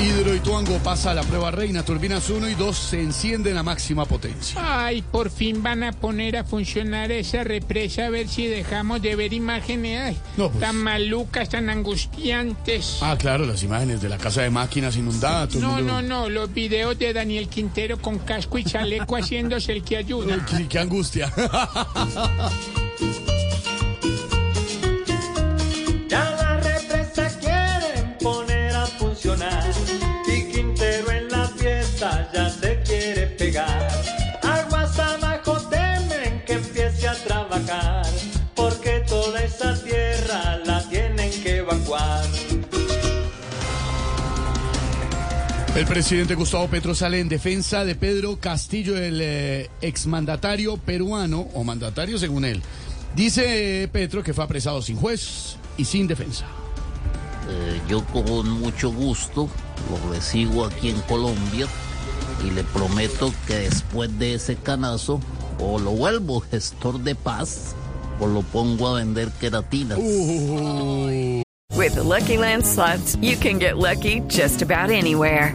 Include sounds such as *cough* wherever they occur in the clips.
Hidroituango pasa a la prueba reina. Turbinas 1 y 2 se encienden a máxima potencia. Ay, por fin van a poner a funcionar esa represa a ver si dejamos de ver imágenes ay, No, pues. tan malucas, tan angustiantes. Ah, claro, las imágenes de la casa de máquinas inundada. todo el no, mundo- no, no, los videos de Daniel Quintero con casco y chaleco *laughs* haciéndose el que ayuda. Uy, qué, qué angustia. *laughs* El presidente Gustavo Petro sale en defensa de Pedro Castillo, el eh, exmandatario peruano, o mandatario según él. Dice eh, Petro que fue apresado sin juez y sin defensa. Eh, yo con mucho gusto lo recibo aquí en Colombia y le prometo que después de ese canazo o lo vuelvo gestor de paz o lo pongo a vender queratinas. With the Lucky Land slots, you can get lucky just about anywhere.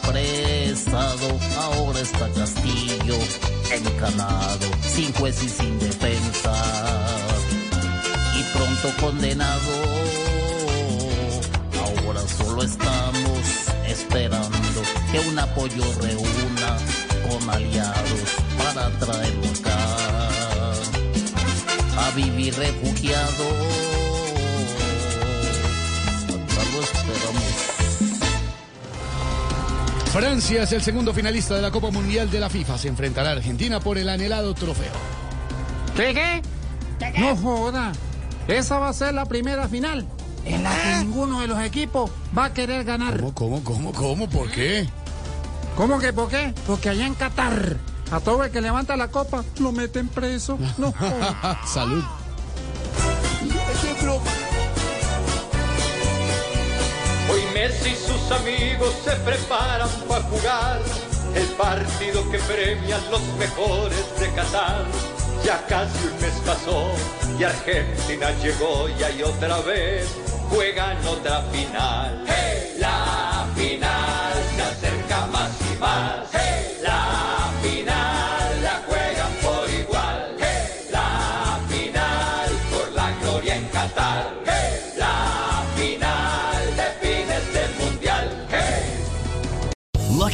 Apresado, ahora está Castillo encanado, sin juez y sin defensa. Y pronto condenado, ahora solo estamos esperando que un apoyo reúna con aliados para traerlo acá a vivir refugiado. Lo esperamos. Francia es el segundo finalista de la Copa Mundial de la FIFA. Se enfrentará a Argentina por el anhelado trofeo. ¿Qué qué? No joda. Esa va a ser la primera final en la que ninguno de los equipos va a querer ganar. ¿Cómo, cómo, cómo, cómo? ¿Por qué? ¿Cómo que por qué? Porque allá en Qatar, a todo el que levanta la copa lo meten preso. No *laughs* joda. Salud. Y sus amigos se preparan para jugar el partido que premia los mejores de Qatar. Ya casi un mes pasó y Argentina llegó y ahí otra vez juegan otra final.